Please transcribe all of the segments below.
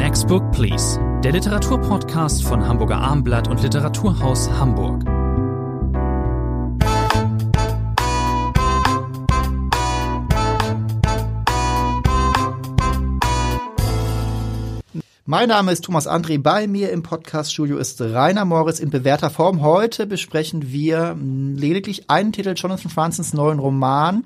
Next Book Please, der Literaturpodcast von Hamburger Armblatt und Literaturhaus Hamburg. Mein Name ist Thomas André. Bei mir im Podcaststudio ist Rainer Moritz in bewährter Form. Heute besprechen wir lediglich einen Titel Jonathan Franzens neuen Roman.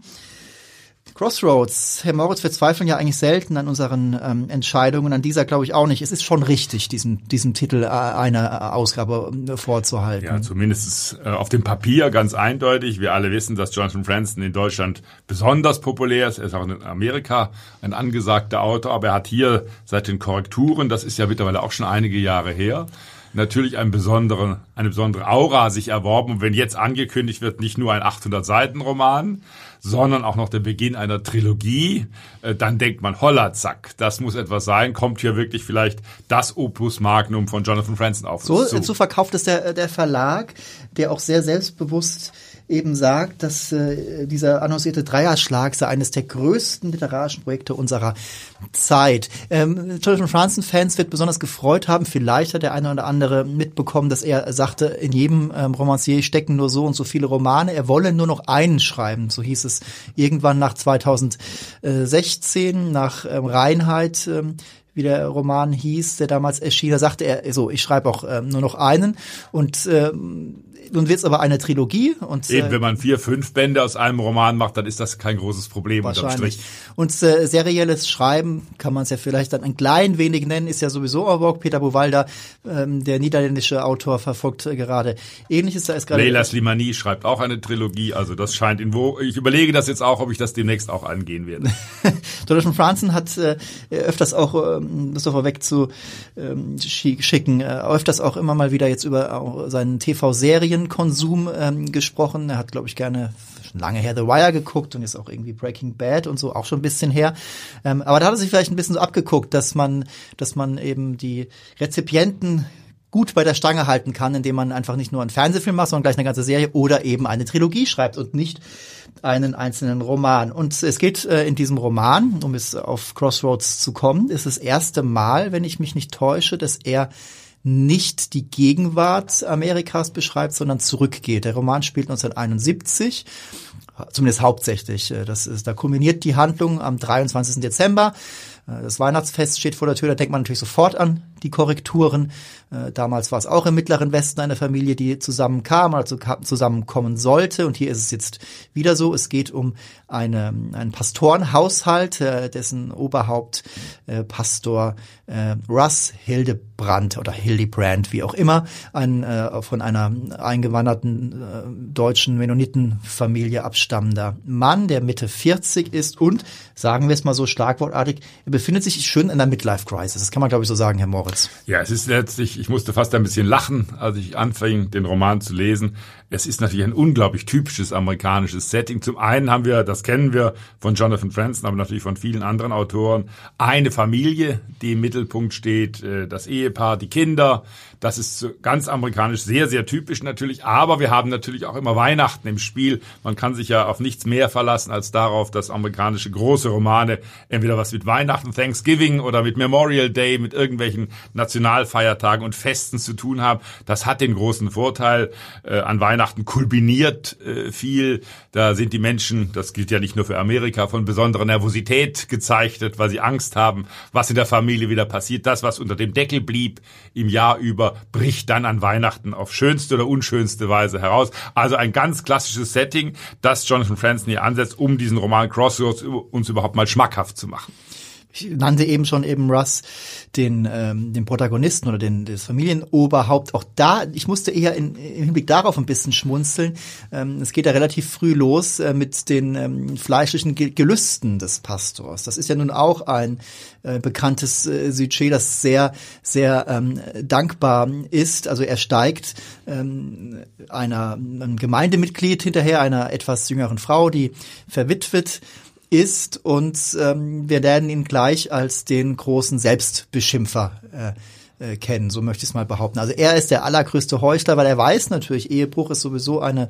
Crossroads. Herr Moritz, wir zweifeln ja eigentlich selten an unseren ähm, Entscheidungen. An dieser glaube ich auch nicht. Es ist schon richtig, diesen, diesen Titel äh, einer Ausgabe äh, vorzuhalten. Ja, zumindest äh, auf dem Papier ganz eindeutig. Wir alle wissen, dass Jonathan Franzen in Deutschland besonders populär ist. Er ist auch in Amerika ein angesagter Autor, aber er hat hier seit den Korrekturen, das ist ja mittlerweile auch schon einige Jahre her, natürlich einen besonderen, eine besondere Aura sich erworben. Und wenn jetzt angekündigt wird, nicht nur ein 800-Seiten-Roman, sondern auch noch der Beginn einer Trilogie, äh, dann denkt man, holla, zack, das muss etwas sein, kommt hier wirklich vielleicht das Opus Magnum von Jonathan Franzen auf so, zu. So verkauft es der, der Verlag, der auch sehr selbstbewusst eben sagt, dass äh, dieser annoncierte Dreierschlag sei eines der größten literarischen Projekte unserer Zeit. Ähm, Jonathan Franzen-Fans wird besonders gefreut haben. Vielleicht hat der eine oder andere mitbekommen, dass er sagte, in jedem ähm, Romancier stecken nur so und so viele Romane. Er wolle nur noch einen schreiben. So hieß es irgendwann nach 2016, nach ähm, Reinheit. Ähm, wie der Roman hieß, der damals erschien, da sagte er, so, ich schreibe auch ähm, nur noch einen. Und ähm, nun wird es aber eine Trilogie. Und, Eben, äh, wenn man vier, fünf Bände aus einem Roman macht, dann ist das kein großes Problem unterm Strich. Und äh, serielles Schreiben kann man es ja vielleicht dann ein klein wenig nennen, ist ja sowieso auch Peter Buwalda, ähm, der niederländische Autor, verfolgt äh, gerade Ähnliches. Da ist gerade Leila Slimani schreibt auch eine Trilogie, also das scheint in wo. Ich überlege das jetzt auch, ob ich das demnächst auch angehen werde. Jonathan Franzen hat äh, öfters auch, ähm, das doch vorweg zu ähm, schicken, äh, öfters auch immer mal wieder jetzt über auch seinen TV-Serien Serienkonsum ähm, gesprochen. Er hat, glaube ich, gerne lange her The Wire geguckt und ist auch irgendwie Breaking Bad und so auch schon ein bisschen her. Ähm, aber da hat er sich vielleicht ein bisschen so abgeguckt, dass man, dass man eben die Rezipienten gut bei der Stange halten kann, indem man einfach nicht nur einen Fernsehfilm macht, sondern gleich eine ganze Serie oder eben eine Trilogie schreibt und nicht einen einzelnen Roman. Und es geht äh, in diesem Roman, um es auf Crossroads zu kommen, ist das erste Mal, wenn ich mich nicht täusche, dass er nicht die Gegenwart Amerikas beschreibt, sondern zurückgeht. Der Roman spielt 1971 zumindest hauptsächlich. Äh, das ist, da kulminiert die Handlung am 23. Dezember. Äh, das Weihnachtsfest steht vor der Tür, da denkt man natürlich sofort an die Korrekturen. Äh, damals war es auch im Mittleren Westen eine Familie, die zusammenkam, also zusammenkommen sollte. Und hier ist es jetzt wieder so. Es geht um eine, einen Pastorenhaushalt, äh, dessen Oberhaupt Pastor Russ Hildebrand oder Hildebrand, wie auch immer, ein von einer eingewanderten deutschen Mennonitenfamilie abstammender Mann, der Mitte 40 ist und, sagen wir es mal so schlagwortartig, er befindet sich schön in der Midlife-Crisis. Das kann man, glaube ich, so sagen, Herr Moritz. Platz. Ja, es ist letztlich, ich musste fast ein bisschen lachen, als ich anfing, den Roman zu lesen. Es ist natürlich ein unglaublich typisches amerikanisches Setting. Zum einen haben wir, das kennen wir von Jonathan Franzen, aber natürlich von vielen anderen Autoren, eine Familie, die im Mittelpunkt steht, äh, das Ehepaar, die Kinder. Das ist ganz amerikanisch sehr, sehr typisch natürlich. Aber wir haben natürlich auch immer Weihnachten im Spiel. Man kann sich ja auf nichts mehr verlassen als darauf, dass amerikanische große Romane entweder was mit Weihnachten, Thanksgiving oder mit Memorial Day, mit irgendwelchen Nationalfeiertagen und Festen zu tun haben. Das hat den großen Vorteil äh, an Weihnachten Weihnachten kulminiert äh, viel. Da sind die Menschen, das gilt ja nicht nur für Amerika, von besonderer Nervosität gezeichnet, weil sie Angst haben, was in der Familie wieder passiert. Das, was unter dem Deckel blieb im Jahr über, bricht dann an Weihnachten auf schönste oder unschönste Weise heraus. Also ein ganz klassisches Setting, das Jonathan Franzen hier ansetzt, um diesen Roman Crossroads uns überhaupt mal schmackhaft zu machen ich nannte eben schon eben Russ, den, ähm, den Protagonisten oder den, das Familienoberhaupt. Auch da, ich musste eher in, im Hinblick darauf ein bisschen schmunzeln. Ähm, es geht ja relativ früh los äh, mit den ähm, fleischlichen Gelüsten des Pastors. Das ist ja nun auch ein äh, bekanntes äh, Sujet, das sehr, sehr ähm, dankbar ist. Also er steigt ähm, einer einem Gemeindemitglied hinterher, einer etwas jüngeren Frau, die verwitwet ist und ähm, wir werden ihn gleich als den großen Selbstbeschimpfer äh, äh, kennen, so möchte ich es mal behaupten. Also er ist der allergrößte Heuchler, weil er weiß natürlich, Ehebruch ist sowieso eine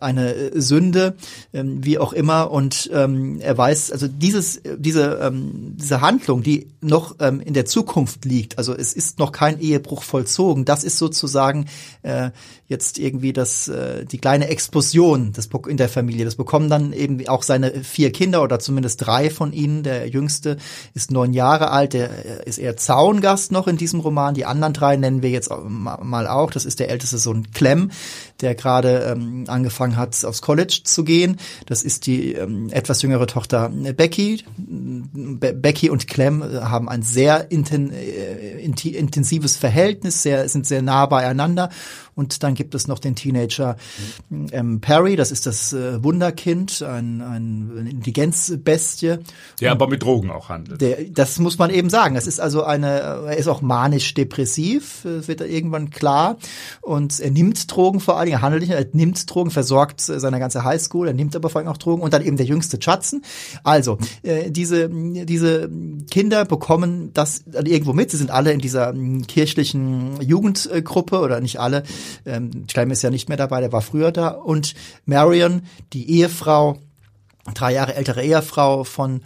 eine äh, Sünde, ähm, wie auch immer. Und ähm, er weiß, also dieses, diese, ähm, diese Handlung, die noch ähm, in der Zukunft liegt, also es ist noch kein Ehebruch vollzogen, das ist sozusagen äh, jetzt irgendwie das, äh, die kleine Explosion des, in der Familie. Das bekommen dann eben auch seine vier Kinder oder zumindest drei von ihnen. Der jüngste ist neun Jahre alt, der äh, ist eher Zaungast noch in diesem Roman. Die anderen drei nennen wir jetzt mal auch. Das ist der älteste Sohn Clem, der gerade ähm, angefangen hat, aufs College zu gehen. Das ist die ähm, etwas jüngere Tochter äh, Becky. Be Becky und Clem äh, haben ein sehr inten äh, intensives Verhältnis, sehr, sind sehr nah beieinander. Und dann gibt es noch den Teenager ähm, Perry, das ist das äh, Wunderkind, ein, ein Intelligenzbestie. Der aber mit Drogen auch handelt. Der, das muss man eben sagen. Das ist also eine, er ist auch manisch-depressiv, äh, wird irgendwann klar. Und er nimmt Drogen vor allen Dingen, handelt nicht, er nimmt Drogen, versorgt seine ganze Highschool, er nimmt aber vor allem auch Drogen und dann eben der jüngste Chatzen. Also, äh, diese, diese Kinder bekommen das irgendwo mit. Sie sind alle in dieser kirchlichen Jugendgruppe oder nicht alle, ähm, ist ja nicht mehr dabei, der war früher da. Und Marion, die Ehefrau, drei Jahre ältere Ehefrau von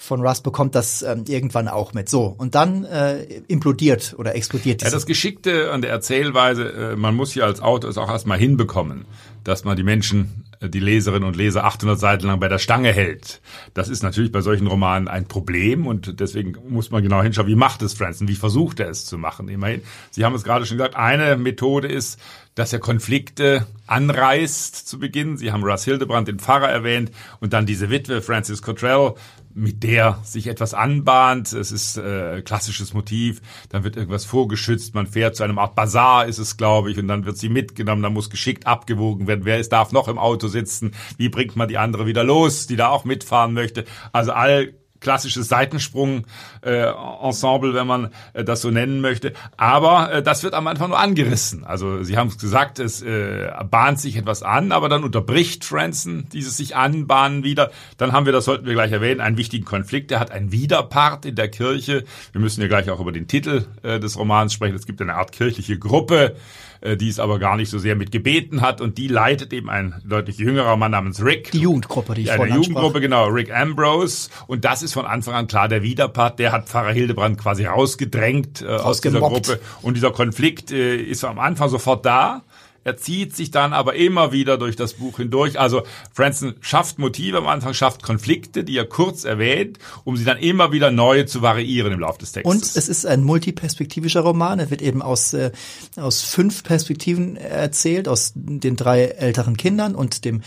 von Russ bekommt das ähm, irgendwann auch mit. So, und dann äh, implodiert oder explodiert Ja, das Geschickte an der Erzählweise, äh, man muss ja als Autor es auch erstmal hinbekommen, dass man die Menschen die Leserinnen und Leser 800 Seiten lang bei der Stange hält. Das ist natürlich bei solchen Romanen ein Problem und deswegen muss man genau hinschauen, wie macht es Franzen, wie versucht er es zu machen. Immerhin, Sie haben es gerade schon gesagt, eine Methode ist, dass er Konflikte anreißt zu Beginn. Sie haben Russ Hildebrand, den Pfarrer, erwähnt und dann diese Witwe Francis Cottrell, mit der sich etwas anbahnt. Es ist äh, klassisches Motiv. Dann wird irgendwas vorgeschützt. Man fährt zu einem Art Bazar, ist es, glaube ich, und dann wird sie mitgenommen. Dann muss geschickt abgewogen werden. Wer ist, darf noch im Auto sitzen? Wie bringt man die andere wieder los, die da auch mitfahren möchte? Also all klassisches Seitensprung-Ensemble, äh, wenn man äh, das so nennen möchte. Aber äh, das wird am Anfang nur angerissen. Also Sie haben es gesagt, es äh, bahnt sich etwas an, aber dann unterbricht Franson dieses sich anbahnen wieder. Dann haben wir, das sollten wir gleich erwähnen, einen wichtigen Konflikt. Er hat einen Widerpart in der Kirche. Wir müssen ja gleich auch über den Titel äh, des Romans sprechen. Es gibt eine Art kirchliche Gruppe, äh, die es aber gar nicht so sehr mit gebeten hat und die leitet eben ein deutlich jüngerer Mann namens Rick. Die Jugendgruppe, die ich ja, Eine Jugendgruppe, genau, Rick Ambrose und das ist von Anfang an klar der Widerpart, der hat Pfarrer Hildebrand quasi rausgedrängt äh, aus dieser Gruppe und dieser Konflikt äh, ist am Anfang sofort da er zieht sich dann aber immer wieder durch das Buch hindurch. Also Franson schafft Motive am Anfang, schafft Konflikte, die er kurz erwähnt, um sie dann immer wieder neu zu variieren im Laufe des Textes. Und es ist ein multiperspektivischer Roman. Er wird eben aus, äh, aus fünf Perspektiven erzählt, aus den drei älteren Kindern und dem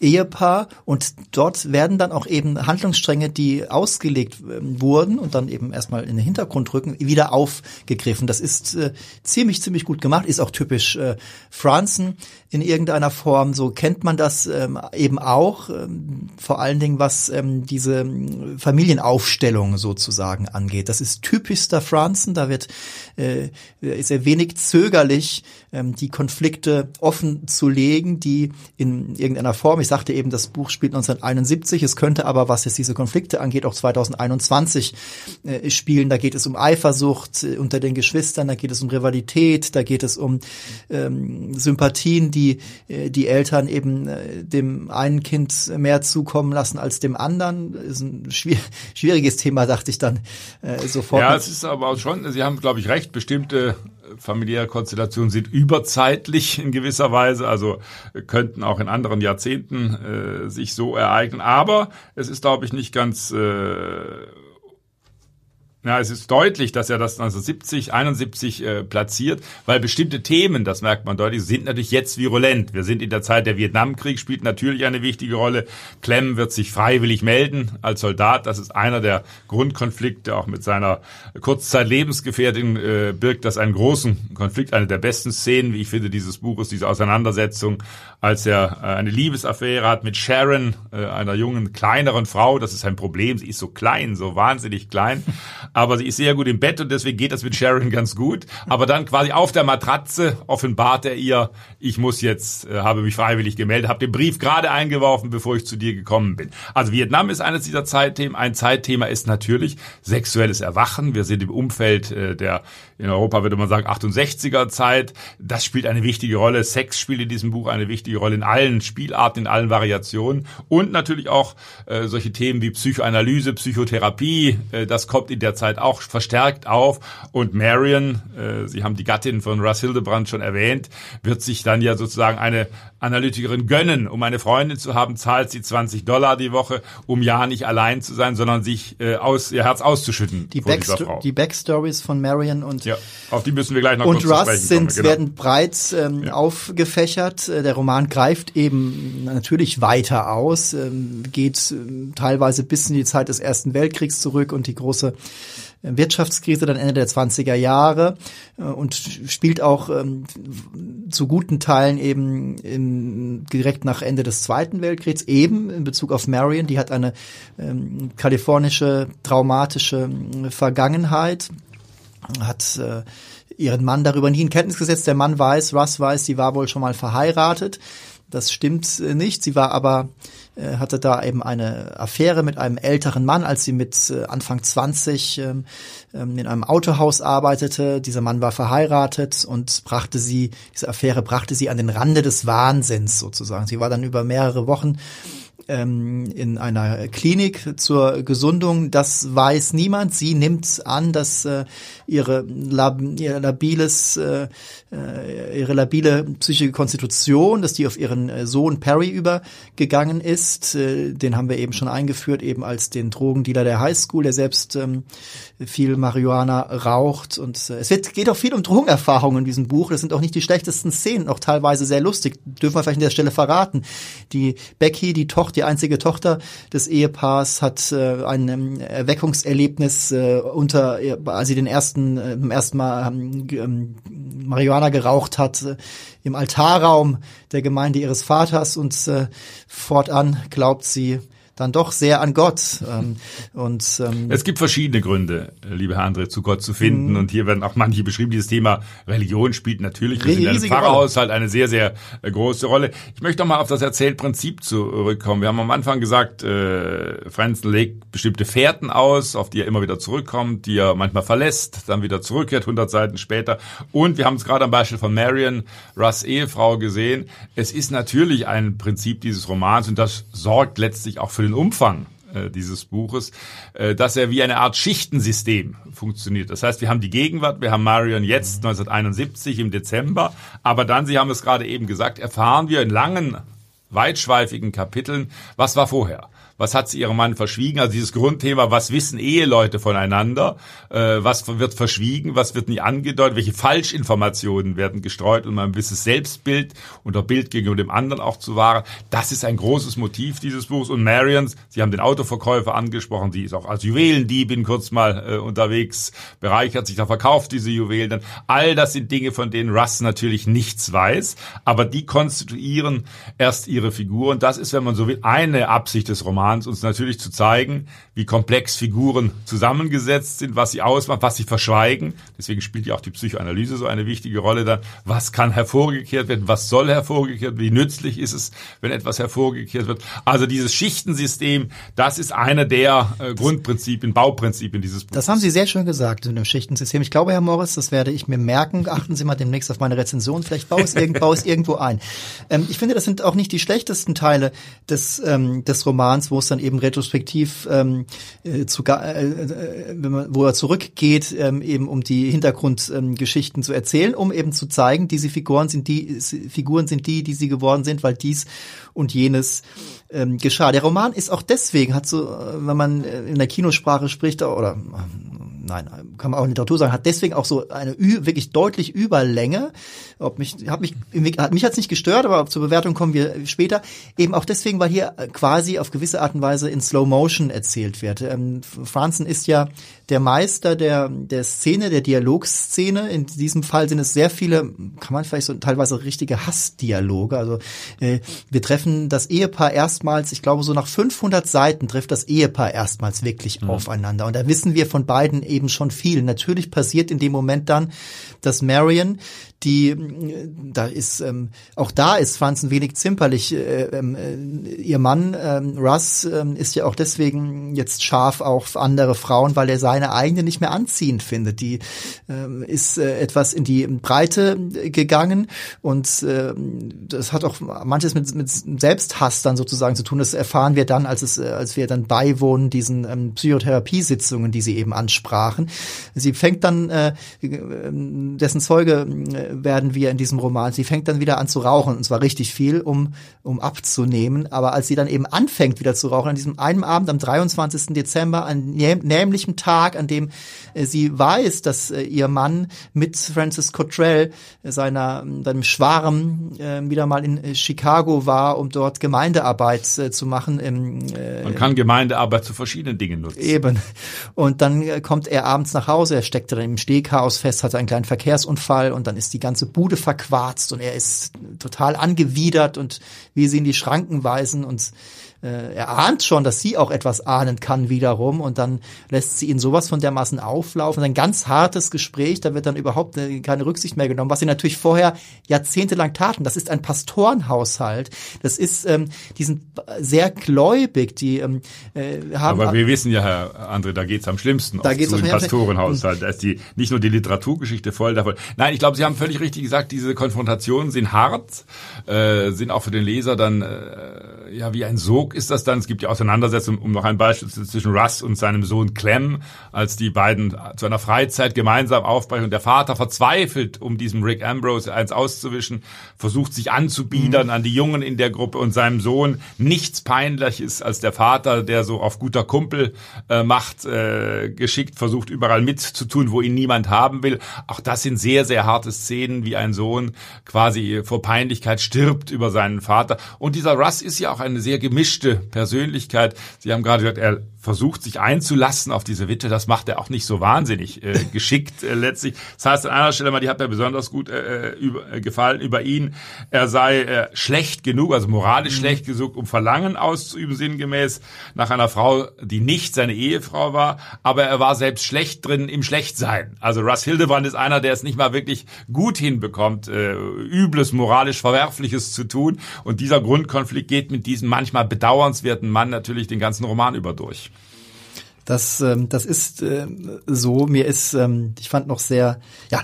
Ehepaar und dort werden dann auch eben Handlungsstränge, die ausgelegt ähm, wurden und dann eben erstmal in den Hintergrund rücken, wieder aufgegriffen. Das ist äh, ziemlich, ziemlich gut gemacht, ist auch typisch äh, Franzen in irgendeiner Form. So kennt man das ähm, eben auch, ähm, vor allen Dingen was ähm, diese ähm, Familienaufstellung sozusagen angeht. Das ist typischster Franzen, da wird äh, er wenig zögerlich, ähm, die Konflikte offen zu legen, die in irgendeiner Form, ich sagte eben, das Buch spielt 1971, es könnte aber, was jetzt diese Konflikte angeht, auch 2021 äh, spielen. Da geht es um Eifersucht äh, unter den Geschwistern, da geht es um Rivalität, da geht es um ähm, Sympathien, die äh, die Eltern eben äh, dem einen Kind mehr zukommen lassen als dem anderen. Ist ein schwier schwieriges Thema, dachte ich dann äh, sofort. Ja, es ist aber auch schon, Sie haben, glaube ich, recht, bestimmte familiäre Konstellationen sind überzeitlich in gewisser Weise, also könnten auch in anderen Jahrzehnten äh, sich so ereignen. Aber es ist, glaube ich, nicht ganz äh, ja, es ist deutlich, dass er das 1970, 71 äh, platziert, weil bestimmte Themen, das merkt man deutlich, sind natürlich jetzt virulent. Wir sind in der Zeit, der Vietnamkrieg spielt natürlich eine wichtige Rolle. Clem wird sich freiwillig melden als Soldat. Das ist einer der Grundkonflikte, auch mit seiner Kurzzeit-Lebensgefährtin äh, birgt das einen großen Konflikt, eine der besten Szenen, wie ich finde, dieses Buches, diese Auseinandersetzung, als er äh, eine Liebesaffäre hat mit Sharon, äh, einer jungen, kleineren Frau. Das ist ein Problem. Sie ist so klein, so wahnsinnig klein. Aber sie ist sehr gut im Bett und deswegen geht das mit Sharon ganz gut. Aber dann quasi auf der Matratze offenbart er ihr, ich muss jetzt, äh, habe mich freiwillig gemeldet, habe den Brief gerade eingeworfen, bevor ich zu dir gekommen bin. Also Vietnam ist eines dieser Zeitthemen. Ein Zeitthema ist natürlich sexuelles Erwachen. Wir sind im Umfeld äh, der, in Europa würde man sagen, 68er Zeit. Das spielt eine wichtige Rolle. Sex spielt in diesem Buch eine wichtige Rolle in allen Spielarten, in allen Variationen. Und natürlich auch äh, solche Themen wie Psychoanalyse, Psychotherapie. Äh, das kommt in der Zeit auch verstärkt auf. Und Marion, äh, Sie haben die Gattin von Russ Hildebrand schon erwähnt, wird sich dann ja sozusagen eine Analytikerin gönnen. Um eine Freundin zu haben, zahlt sie 20 Dollar die Woche, um ja nicht allein zu sein, sondern sich äh, aus ihr Herz auszuschütten. Die, Backsto die Backstories von Marion und ja, auf die müssen wir gleich noch und kurz Russ sind genau. werden breit ähm, ja. aufgefächert. Äh, der Roman greift eben natürlich weiter aus, ähm, geht ähm, teilweise bis in die Zeit des Ersten Weltkriegs zurück und die große Wirtschaftskrise dann Ende der 20er Jahre äh, und spielt auch ähm, zu guten Teilen eben in, direkt nach Ende des Zweiten Weltkriegs, eben in Bezug auf Marion, die hat eine ähm, kalifornische traumatische äh, Vergangenheit, hat äh, ihren Mann darüber nie in Kenntnis gesetzt. Der Mann weiß, Russ weiß, sie war wohl schon mal verheiratet. Das stimmt äh, nicht. Sie war aber äh, hatte da eben eine Affäre mit einem älteren Mann, als sie mit äh, Anfang 20 ähm, ähm, in einem Autohaus arbeitete. Dieser Mann war verheiratet und brachte sie, diese Affäre brachte sie an den Rande des Wahnsinns sozusagen. Sie war dann über mehrere Wochen ähm, in einer Klinik zur Gesundung. Das weiß niemand. Sie nimmt an, dass äh, ihre, lab, ihr labiles, äh, äh, ihre labile psychische Konstitution, dass die auf ihren äh, Sohn Perry übergegangen ist. Äh, den haben wir eben schon eingeführt, eben als den Drogendealer der Highschool, der selbst ähm, viel Marihuana raucht. Und äh, es wird, geht auch viel um Drogenerfahrungen in diesem Buch. Das sind auch nicht die schlechtesten Szenen, auch teilweise sehr lustig. Dürfen wir vielleicht an der Stelle verraten. Die Becky, die Tochter, die einzige Tochter des Ehepaars, hat äh, ein ähm, Erweckungserlebnis äh, unter, als sie den ersten, äh, im ersten Mal ähm, ähm, Marihuana geraucht hat, äh, im Altarraum der Gemeinde ihres Vaters. Und äh, fortan glaubt sie, dann doch sehr an Gott. Ähm, und ähm, es gibt verschiedene Gründe, lieber Herr André, zu Gott zu finden. Mhm. Und hier werden auch manche beschrieben. Dieses Thema Religion spielt natürlich in einem Pfarrerhaushalt eine sehr, sehr äh, große Rolle. Ich möchte noch mal auf das Erzählprinzip zurückkommen. Wir haben am Anfang gesagt, äh, Franzen legt bestimmte Fährten aus, auf die er immer wieder zurückkommt, die er manchmal verlässt, dann wieder zurückkehrt, 100 Seiten später. Und wir haben es gerade am Beispiel von Marion, Russ Ehefrau, gesehen. Es ist natürlich ein Prinzip dieses Romans und das sorgt letztlich auch für den Umfang äh, dieses Buches, äh, dass er wie eine Art Schichtensystem funktioniert. Das heißt, wir haben die Gegenwart, wir haben Marion jetzt 1971 im Dezember, aber dann, Sie haben es gerade eben gesagt, erfahren wir in langen, weitschweifigen Kapiteln, was war vorher was hat sie ihrem Mann verschwiegen? Also dieses Grundthema, was wissen Eheleute voneinander? Äh, was wird verschwiegen? Was wird nie angedeutet? Welche Falschinformationen werden gestreut, um ein gewisses Selbstbild und ein Bild gegenüber dem anderen auch zu wahren? Das ist ein großes Motiv dieses Buchs. Und Marians, Sie haben den Autoverkäufer angesprochen, sie ist auch als Juwelendiebin kurz mal äh, unterwegs, bereichert sich, da verkauft diese Juwelen. Dann. All das sind Dinge, von denen Russ natürlich nichts weiß, aber die konstituieren erst ihre Figur. Und das ist, wenn man so will, eine Absicht des Romans Romans uns natürlich zu zeigen, wie komplex Figuren zusammengesetzt sind, was sie ausmacht, was sie verschweigen. Deswegen spielt ja auch die Psychoanalyse so eine wichtige Rolle dann. Was kann hervorgekehrt werden? Was soll hervorgekehrt werden? Wie nützlich ist es, wenn etwas hervorgekehrt wird? Also dieses Schichtensystem, das ist einer der äh, Grundprinzipien, Bauprinzipien dieses Buches. Das haben Sie sehr schön gesagt in dem Schichtensystem. Ich glaube, Herr Morris, das werde ich mir merken. Achten Sie mal demnächst auf meine Rezension. Vielleicht baue ich es irgendwo, irgendwo ein. Ähm, ich finde, das sind auch nicht die schlechtesten Teile des, ähm, des Romans, wo es dann eben retrospektiv ähm, äh, zu, äh, äh, wenn man, wo er zurückgeht, ähm, eben um die Hintergrundgeschichten ähm, zu erzählen, um eben zu zeigen, diese Figuren sind die Figuren sind die, die sie geworden sind, weil dies und jenes ähm, geschah. Der Roman ist auch deswegen, hat so, äh, wenn man in der Kinosprache spricht, oder nein, kann man auch in Literatur sagen, hat deswegen auch so eine wirklich deutlich Überlänge. Ob mich, hat mich, mich hat's nicht gestört, aber zur Bewertung kommen wir später. Eben auch deswegen, weil hier quasi auf gewisse Art und Weise in Slow Motion erzählt wird. Ähm, Franzen ist ja der Meister der, der Szene, der Dialogszene. In diesem Fall sind es sehr viele, kann man vielleicht so teilweise richtige Hassdialoge. Also äh, wir treffen das Ehepaar erstmals, ich glaube so nach 500 Seiten trifft das Ehepaar erstmals wirklich mhm. aufeinander. Und da wissen wir von beiden eben schon viel. Natürlich passiert in dem Moment dann, dass Marion die da ist ähm, auch da ist Franz ein wenig zimperlich. Äh, ähm, äh, ihr Mann ähm, Russ ähm, ist ja auch deswegen jetzt scharf auf andere Frauen, weil er seine eigene nicht mehr anziehend findet. Die ähm, ist äh, etwas in die Breite gegangen und äh, das hat auch manches mit, mit Selbsthass dann sozusagen zu tun. Das erfahren wir dann, als es, äh, als wir dann beiwohnen diesen ähm, Psychotherapiesitzungen, die sie eben ansprachen. Sie fängt dann äh, dessen Zeuge äh, werden wir in diesem Roman. Sie fängt dann wieder an zu rauchen und zwar richtig viel, um, um abzunehmen. Aber als sie dann eben anfängt wieder zu rauchen, an diesem einen Abend am 23. Dezember, an nämlichem Tag, an dem äh, sie weiß, dass äh, ihr Mann mit Francis Cottrell, seiner, seinem Schwarm, wieder mal in Chicago war, um dort Gemeindearbeit zu machen. Im, Man kann Gemeindearbeit zu verschiedenen Dingen nutzen. Eben. Und dann kommt er abends nach Hause, er steckte dann im Stehchaos fest, hatte einen kleinen Verkehrsunfall und dann ist die ganze Bude verquarzt und er ist total angewidert und wie sie in die Schranken weisen und äh, er ahnt schon, dass sie auch etwas ahnen kann wiederum und dann lässt sie ihn sowas von dermaßen auflaufen. Ein ganz hartes Gespräch, da wird dann überhaupt äh, keine Rücksicht mehr genommen, was sie natürlich vorher jahrzehntelang taten. Das ist ein Pastorenhaushalt. Das ist, ähm, die sind sehr gläubig, die ähm, äh, haben. Aber wir wissen ja, Herr André, da geht's am schlimmsten da geht's zu dem Pastorenhaushalt. Da ist die nicht nur die Literaturgeschichte voll davon. Nein, ich glaube, Sie haben völlig richtig gesagt, diese Konfrontationen sind hart, äh, sind auch für den Leser dann äh, ja wie ein Sog ist das dann. Es gibt ja Auseinandersetzungen, um noch ein Beispiel zwischen Russ und seinem Sohn Clem, als die beiden zu einer Freizeit gemeinsam aufbrechen. Und der Vater verzweifelt, um diesem Rick Ambrose eins auszuwischen, versucht sich anzubiedern mhm. an die Jungen in der Gruppe und seinem Sohn. Nichts peinlich ist als der Vater, der so auf guter Kumpel äh, macht, äh, geschickt versucht, überall mitzutun, wo ihn niemand haben will. Auch das sind sehr, sehr harte Szenen, wie ein Sohn quasi vor Peinlichkeit stirbt über seinen Vater. Und dieser Russ ist ja auch eine sehr gemischte Persönlichkeit. Sie haben gerade gesagt, er versucht, sich einzulassen auf diese Witwe. Das macht er auch nicht so wahnsinnig äh, geschickt äh, letztlich. Das heißt an einer Stelle mal, die hat mir besonders gut äh, äh über, äh, gefallen über ihn. Er sei äh, schlecht genug, also moralisch mhm. schlecht genug, um Verlangen auszuüben, sinngemäß nach einer Frau, die nicht seine Ehefrau war. Aber er war selbst schlecht drin im Schlechtsein. Also Russ Hildebrand ist einer, der es nicht mal wirklich gut hinbekommt, äh, übles, moralisch Verwerfliches zu tun. Und dieser Grundkonflikt geht mit diesem manchmal bedauernswerten Mann natürlich den ganzen Roman über durch. Das, ähm, das ist äh, so. Mir ist, ähm, ich fand noch sehr, ja,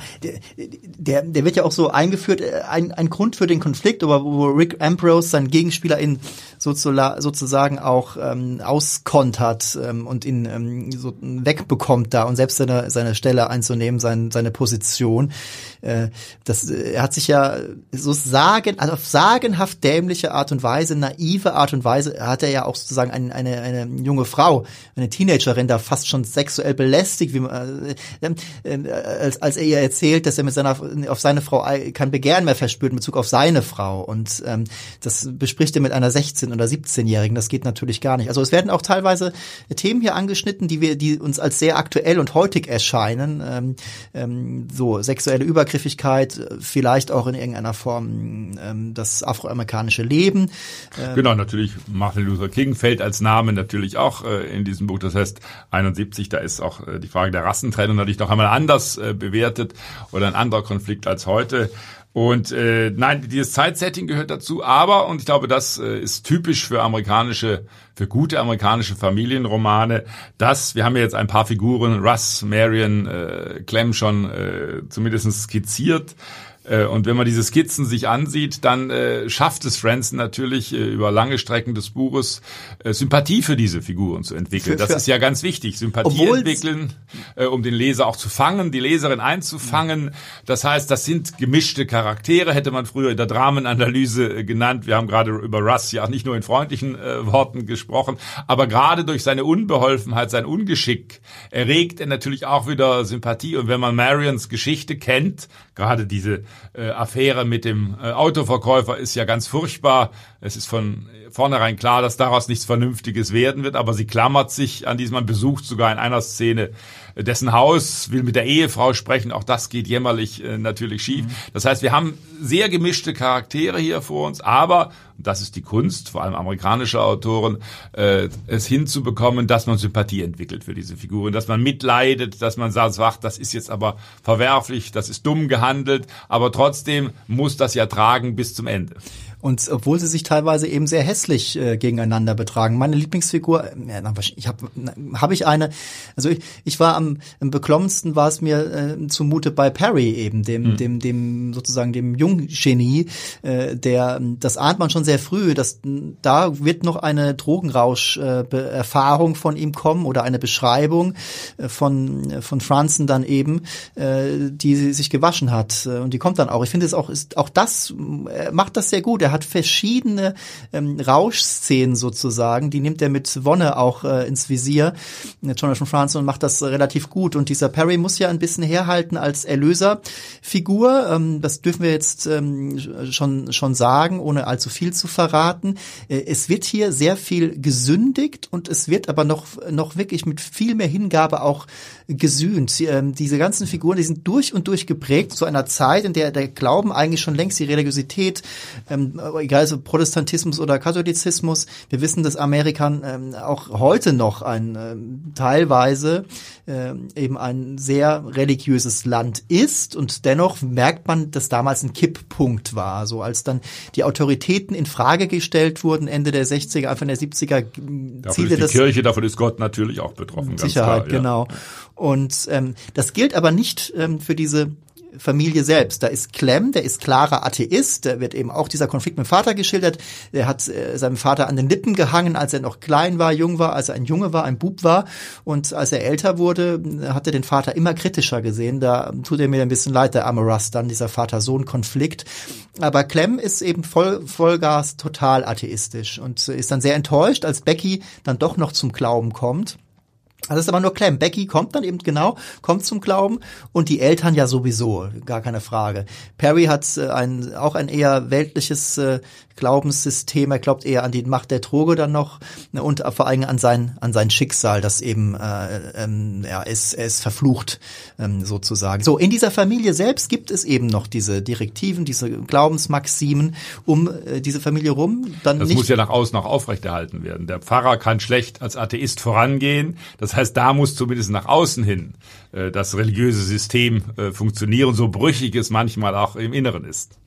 der, der, wird ja auch so eingeführt, äh, ein, ein Grund für den Konflikt, aber wo Rick Ambrose, sein Gegenspieler, in sozusagen auch ähm, auskontert ähm, und ihn ähm, so wegbekommt da und selbst seine, seine Stelle einzunehmen, sein, seine Position. Äh, das, er hat sich ja so sagen, also auf sagenhaft dämliche Art und Weise, naive Art und Weise, hat er ja auch sozusagen eine, eine, eine junge Frau, eine Teenagerin da fast schon sexuell belästigt, wie man, äh, äh, als, als er ihr erzählt, dass er mit seiner auf seine Frau kein Begehren mehr verspürt in Bezug auf seine Frau. Und ähm, das bespricht er mit einer 16 oder 17-Jährigen. Das geht natürlich gar nicht. Also es werden auch teilweise Themen hier angeschnitten, die wir, die uns als sehr aktuell und heutig erscheinen. Ähm, ähm, so sexuelle Übergriffigkeit, vielleicht auch in irgendeiner Form ähm, das afroamerikanische Leben. Ähm, genau, natürlich Martin Luther King fällt als Name natürlich auch äh, in diesem Buch. Das heißt 71, da ist auch äh, die Frage der Rassentrennung natürlich noch einmal anders äh, bewertet oder ein anderer Konflikt als heute. Und äh, nein, dieses Zeitsetting gehört dazu, aber, und ich glaube, das äh, ist typisch für amerikanische, für gute amerikanische Familienromane, dass, wir haben ja jetzt ein paar Figuren, Russ, Marion, äh, Clem schon äh, zumindest skizziert, und wenn man diese Skizzen sich ansieht, dann äh, schafft es Franzen natürlich äh, über lange Strecken des Buches äh, Sympathie für diese Figuren zu entwickeln. Das ist ja ganz wichtig. Sympathie entwickeln, äh, um den Leser auch zu fangen, die Leserin einzufangen. Das heißt, das sind gemischte Charaktere, hätte man früher in der Dramenanalyse äh, genannt. Wir haben gerade über Russ ja auch nicht nur in freundlichen äh, Worten gesprochen, aber gerade durch seine Unbeholfenheit, sein Ungeschick erregt er natürlich auch wieder Sympathie. Und wenn man Marions Geschichte kennt, gerade diese äh, Affäre mit dem äh, Autoverkäufer ist ja ganz furchtbar. Es ist von vornherein klar, dass daraus nichts Vernünftiges werden wird, aber sie klammert sich an diesem, man besucht sogar in einer Szene dessen Haus, will mit der Ehefrau sprechen, auch das geht jämmerlich äh, natürlich schief. Mhm. Das heißt, wir haben sehr gemischte Charaktere hier vor uns, aber das ist die Kunst, vor allem amerikanischer Autoren, äh, es hinzubekommen, dass man Sympathie entwickelt für diese Figuren, dass man mitleidet, dass man sagt, das ist jetzt aber verwerflich, das ist dumm gehandelt, aber trotzdem muss das ja tragen bis zum Ende. Und obwohl sie sich teilweise eben sehr hässlich äh, gegeneinander betragen. Meine Lieblingsfigur, äh, ich habe hab ich eine, also ich, ich war am, am beklommensten war es mir äh, zumute bei Perry eben, dem, mhm. dem, dem sozusagen dem Junggenie, äh, der, das ahnt man schon sehr früh, dass da wird noch eine Drogenrausch-Erfahrung äh, von ihm kommen oder eine Beschreibung äh, von, von Franzen dann eben, äh, die sich gewaschen hat. Und die kommt dann auch. Ich finde es auch, ist, auch das macht das sehr gut. Er hat verschiedene ähm, Rauschszenen sozusagen, die nimmt er mit Wonne auch äh, ins Visier, Jonathan Franzen, und macht das äh, relativ gut. Und dieser Perry muss ja ein bisschen herhalten als Erlöserfigur. Ähm, das dürfen wir jetzt ähm, schon, schon sagen, ohne allzu viel zu verraten. Äh, es wird hier sehr viel gesündigt und es wird aber noch, noch wirklich mit viel mehr Hingabe auch gesühnt. Sie, ähm, diese ganzen Figuren, die sind durch und durch geprägt zu einer Zeit, in der der Glauben eigentlich schon längst die Religiosität ähm, egal so Protestantismus oder Katholizismus, wir wissen, dass Amerika ähm, auch heute noch ein ähm, teilweise ähm, eben ein sehr religiöses Land ist und dennoch merkt man, dass damals ein Kipppunkt war, so als dann die Autoritäten in Frage gestellt wurden Ende der 60er, Anfang der 70er davon ist die Kirche, davon ist Gott natürlich auch betroffen. Sicherheit, klar, ja. genau. Und ähm, das gilt aber nicht ähm, für diese Familie selbst. Da ist Clem, der ist klarer Atheist, da wird eben auch dieser Konflikt mit dem Vater geschildert. Der hat äh, seinem Vater an den Lippen gehangen, als er noch klein war, jung war, als er ein Junge war, ein Bub war. Und als er älter wurde, hat er den Vater immer kritischer gesehen. Da tut er mir ein bisschen leid, der arme dann dieser Vater-Sohn-Konflikt. Aber Clem ist eben voll, Vollgas total atheistisch und ist dann sehr enttäuscht, als Becky dann doch noch zum Glauben kommt. Das ist aber nur Clem. Becky kommt dann eben genau, kommt zum Glauben und die Eltern ja sowieso, gar keine Frage. Perry hat äh, ein, auch ein eher weltliches äh, Glaubenssystem. Er glaubt eher an die Macht der Droge dann noch ne, und vor allem an sein, an sein Schicksal, das eben, äh, ähm, ja, ist, er ist verflucht ähm, sozusagen. So, in dieser Familie selbst gibt es eben noch diese Direktiven, diese Glaubensmaximen um äh, diese Familie rum. Dann das nicht muss ja nach außen auch aufrechterhalten werden. Der Pfarrer kann schlecht als Atheist vorangehen. Das heißt, da muss zumindest nach außen hin äh, das religiöse System äh, funktionieren, so brüchig es manchmal auch im Inneren ist.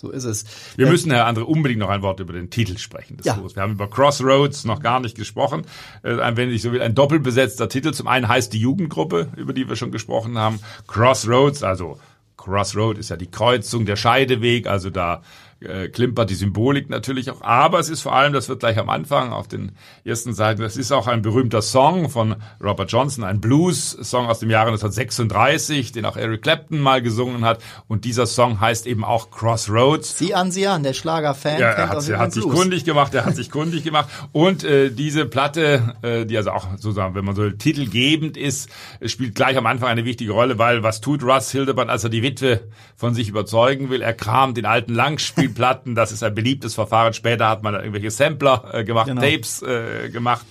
So ist es. Wir ähm, müssen, Herr Andre, unbedingt noch ein Wort über den Titel sprechen des ja. Buches. Wir haben über Crossroads noch gar nicht gesprochen. Äh, wenn ich so will, ein doppelbesetzter Titel. Zum einen heißt die Jugendgruppe, über die wir schon gesprochen haben, Crossroads, also Crossroad ist ja die Kreuzung, der Scheideweg, also da äh, klimpert die Symbolik natürlich auch. Aber es ist vor allem, das wird gleich am Anfang auf den ersten Seiten, das ist auch ein berühmter Song von Robert Johnson, ein Blues-Song aus dem Jahre 1936, den auch Eric Clapton mal gesungen hat. Und dieser Song heißt eben auch Crossroads. Sie an, Sie an, der Schlagerfan. Ja, er hat, er hat sich kundig gemacht, er hat sich kundig gemacht. Und äh, diese Platte, äh, die also auch sozusagen, wenn man so titelgebend ist, spielt gleich am Anfang eine wichtige Rolle, weil was tut Russ Hildebrand, als er die Witwe von sich überzeugen will? Er kramt den alten Langspiel Platten, das ist ein beliebtes Verfahren. Später hat man irgendwelche Sampler äh, gemacht, genau. Tapes äh, gemacht.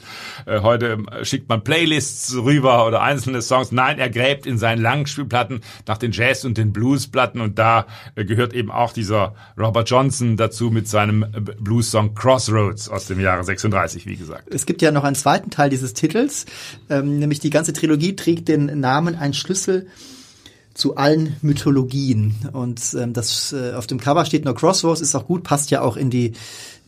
Äh, heute äh, schickt man Playlists rüber oder einzelne Songs. Nein, er gräbt in seinen Langspielplatten nach den Jazz- und den Bluesplatten und da äh, gehört eben auch dieser Robert Johnson dazu mit seinem äh, Blues-Song Crossroads aus dem Jahre 36, wie gesagt. Es gibt ja noch einen zweiten Teil dieses Titels, ähm, nämlich die ganze Trilogie trägt den Namen Ein Schlüssel zu allen Mythologien. Und ähm, das äh, auf dem Cover steht nur Crossroads, ist auch gut, passt ja auch in die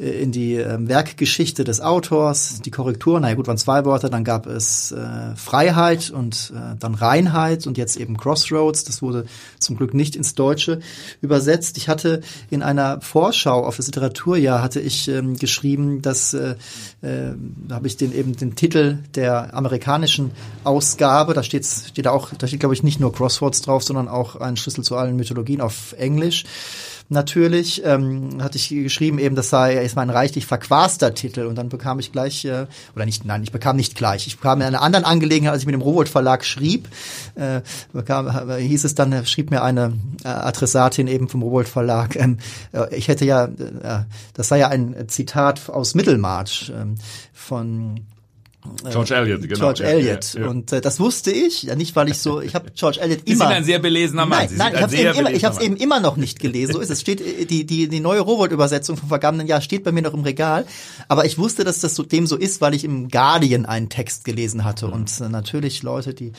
äh, in die ähm, Werkgeschichte des Autors, die Korrektur, naja gut, waren zwei Worte, dann gab es äh, Freiheit und äh, dann Reinheit und jetzt eben Crossroads, das wurde zum Glück nicht ins Deutsche übersetzt. Ich hatte in einer Vorschau auf das Literaturjahr hatte ich ähm, geschrieben, dass äh, äh, da habe ich den eben den Titel der amerikanischen Ausgabe, da steht steht auch, da steht glaube ich nicht nur Crossroads drauf, sondern auch ein Schlüssel zu allen Mythologien auf Englisch. Natürlich, ähm, hatte ich geschrieben eben, das sei erstmal ein reichlich verquaster Titel. Und dann bekam ich gleich, äh, oder nicht, nein, ich bekam nicht gleich, ich bekam in einer anderen Angelegenheit, als ich mit dem Rowold Verlag schrieb, äh, bekam, äh, hieß es dann, schrieb mir eine äh, Adressatin eben vom Rowold Verlag, ähm, äh, ich hätte ja, äh, das sei ja ein Zitat aus Mittelmarsch ähm, von George Eliot, genau. George Ja, Eliot. ja, ja. Und äh, das wusste ich, ja nicht, weil ich so, ich habe George Eliot Sie immer. sind ein sehr belesener Mann. Nein, Sie nein, ich habe eben, immer, ich belesener hab's eben immer noch nicht gelesen. So ist es. Steht äh, die die die neue Rowold-Übersetzung vom vergangenen Jahr steht bei mir noch im Regal. Aber ich wusste, dass das so, dem so ist, weil ich im Guardian einen Text gelesen hatte Mhm. und äh, natürlich Leute, die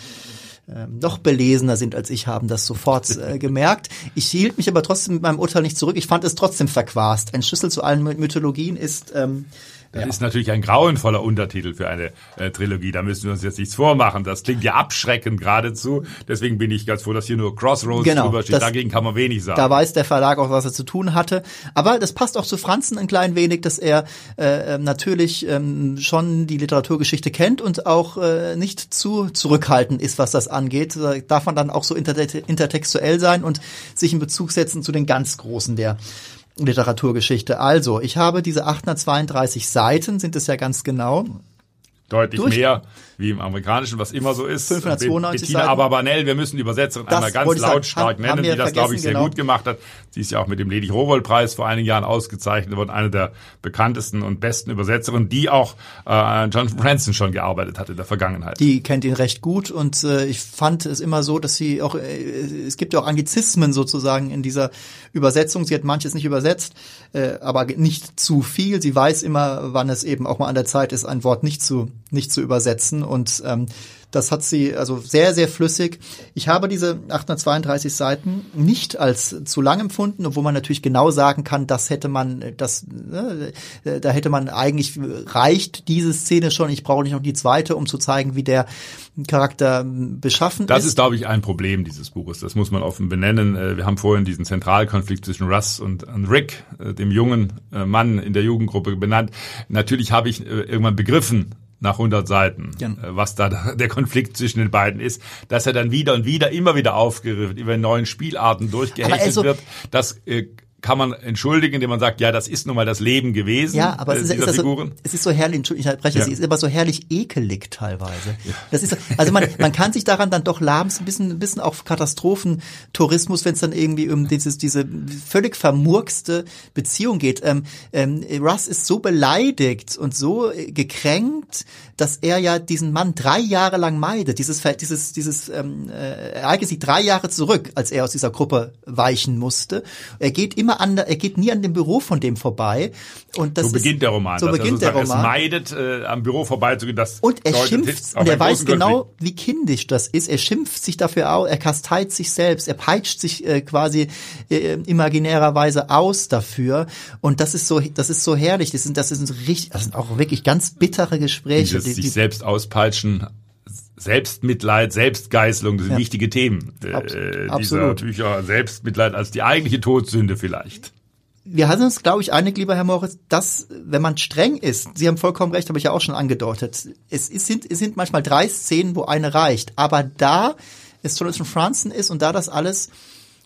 ähm, noch belesener sind als ich, haben das sofort äh, gemerkt. Ich hielt mich aber trotzdem mit meinem Urteil nicht zurück. Ich fand es trotzdem verquast. Ein Schlüssel zu allen My- Mythologien ist ähm, Das ist natürlich ein grauenvoller Untertitel für eine äh, Trilogie. Da müssen wir uns jetzt nichts vormachen. Das klingt ja abschreckend geradezu. Deswegen bin ich ganz froh, dass hier nur Crossroads Genau, drüber steht. das- Dagegen kann man wenig sagen. Da weiß der Verlag auch, was er zu tun hatte. Aber das passt auch zu Franzen ein klein wenig, dass er äh, ähm, natürlich ähm, schon die Literaturgeschichte kennt und auch äh, nicht zu zurückhaltend ist, was das angeht. Da darf man dann auch so inter intertextuell sein und sich in Bezug setzen zu den ganz Großen der Literaturgeschichte. Also, ich habe diese 832 Seiten, sind es ja ganz genau. Deutlich durch- mehr wie im amerikanischen, was immer so ist. 592 Bettina. Aberbanel, wir müssen die Übersetzerin Das einmal ganz sagen. lautstark haben nennen, die das, glaube ich, sehr genau. gut gemacht hat. Sie ist ja auch mit dem Ledig-Rowold-Preis vor einigen Jahren ausgezeichnet worden, eine der bekanntesten und besten Übersetzerinnen, die auch äh, Jonathan Franzen schon gearbeitet hat in der Vergangenheit. Die kennt ihn recht gut und äh, ich fand es immer so, dass sie auch, äh, es gibt ja auch Anglizismen sozusagen in dieser Übersetzung. Sie hat manches nicht übersetzt, äh, aber nicht zu viel. Sie weiß immer, wann es eben auch mal an der Zeit ist, ein Wort nicht zu nicht zu übersetzen und ähm, das hat sie also sehr, sehr flüssig. Ich habe diese 832 Seiten nicht als zu lang empfunden, obwohl man natürlich genau sagen kann, das hätte man, das, ne, da hätte man eigentlich reicht diese Szene schon. Ich brauche nicht noch die zweite, um zu zeigen, wie der Charakter beschaffen Das ist. ist, glaube ich, ein Problem dieses Buches. Das muss man offen benennen. Äh, Wir haben vorhin diesen Zentralkonflikt zwischen Russ und Rick, äh, dem jungen äh, Mann in der Jugendgruppe, benannt. Natürlich habe ich äh, irgendwann begriffen, nach 100 Seiten, äh, was da der Konflikt zwischen den beiden ist, dass er dann wieder und wieder, immer wieder aufgegriffen, über neuen Spielarten durchgehechtet also- wird. Das äh, kann man entschuldigen, indem man sagt, ja, das ist nun mal das Leben gewesen Ja, aber äh, es ist, ist so, es ist so herrlich, ich spreche, Ja. es ist aber so herrlich ekelig teilweise. Das ist, so- also man, man kann sich daran dann doch labens ein bisschen, ein bisschen auf Katastrophentourismus, wenn es dann irgendwie um dieses, diese völlig vermurkste Beziehung geht. Ähm, ähm, Russ ist so beleidigt und so äh, gekränkt, dass er ja diesen Mann drei Jahre lang meidet. Dieses, dieses, dieses ähm, äh, Ereignis liegt drei Jahre zurück, als er aus dieser Gruppe weichen musste. Er geht immer an, der- er geht nie an dem Büro von dem vorbei. Und das So beginnt ist, der Roman. So er beginnt der Roman. Es meidet, äh, am Büro vorbeizugehen. Das Und er schimpft, und er weiß genau, Konflikt. wie kindisch das ist. Er schimpft sich dafür aus, er kasteit sich selbst, er peitscht sich äh, quasi äh, imaginärerweise aus dafür. Und das ist so, das ist so herrlich. Das sind, das sind richtig, das sind auch wirklich ganz bittere Gespräche. Dieses Die- die- sich selbst auspeitschen, Selbstmitleid, Selbstgeißelung, das sind Ja. wichtige Themen äh, Abs- dieser absolut. Bücher. Selbstmitleid als die eigentliche Todsünde vielleicht. wir haben uns, glaube ich, einig, lieber Herr Moritz, dass, wenn man streng ist, Sie haben vollkommen recht, habe ich ja auch schon angedeutet, es, ist, sind, es sind manchmal drei Szenen, wo eine reicht. Aber da es Jonathan Franzen ist und da das alles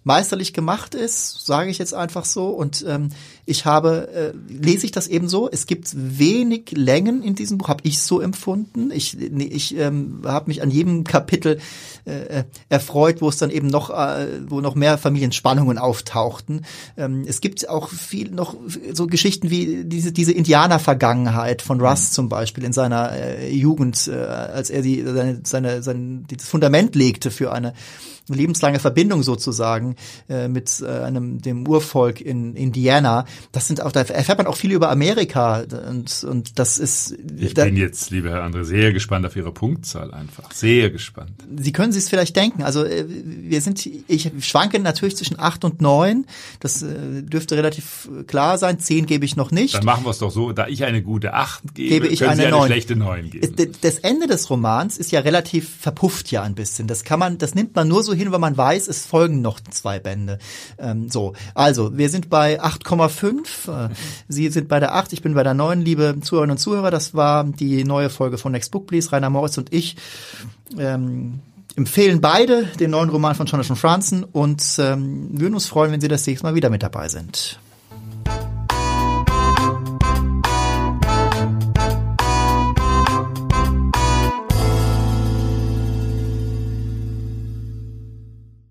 meisterlich gemacht ist, sage ich jetzt einfach so. Und ähm, ich habe, äh, lese ich das eben so, es gibt wenig Längen in diesem Buch, habe ich so empfunden. Ich, ich ähm, habe mich an jedem Kapitel äh, erfreut, wo es dann eben noch, äh, wo noch mehr Familienspannungen auftauchten. Ähm, es gibt auch viel noch so Geschichten wie diese, diese Indianer-Vergangenheit von Russ zum Beispiel in seiner äh, Jugend, äh, als er die, seine, seine, sein, das Fundament legte für eine lebenslange Verbindung sozusagen äh, mit äh, einem dem Urvolk in Indiana. Das sind auch da erfährt man auch viel über Amerika und und das ist Ich da, bin jetzt, lieber Herr André, sehr gespannt auf Ihre Punktzahl einfach. Sehr gespannt. Sie können sich es vielleicht denken. Also äh, wir sind, ich schwanke natürlich zwischen acht und neun. Das äh, dürfte relativ klar sein. Zehn gebe ich noch nicht. Dann machen wir es doch so, da ich eine gute 8 gebe, Gebe ich können eine Sie eine neun. schlechte 9 geben. D- Das Ende des Romans ist ja relativ verpufft ja ein bisschen. Das kann man, das nimmt man nur so hin, weil man weiß, es folgen noch zwei Bände. Ähm, so, also wir sind bei 8,5. Äh, Sie sind bei der 8, ich bin bei der 9, liebe Zuhörerinnen und Zuhörer. Das war die neue Folge von Next Book Please. Rainer Moritz und ich ähm, empfehlen beide den neuen Roman von Jonathan Franzen und ähm, würden uns freuen, wenn Sie das nächste Mal wieder mit dabei sind.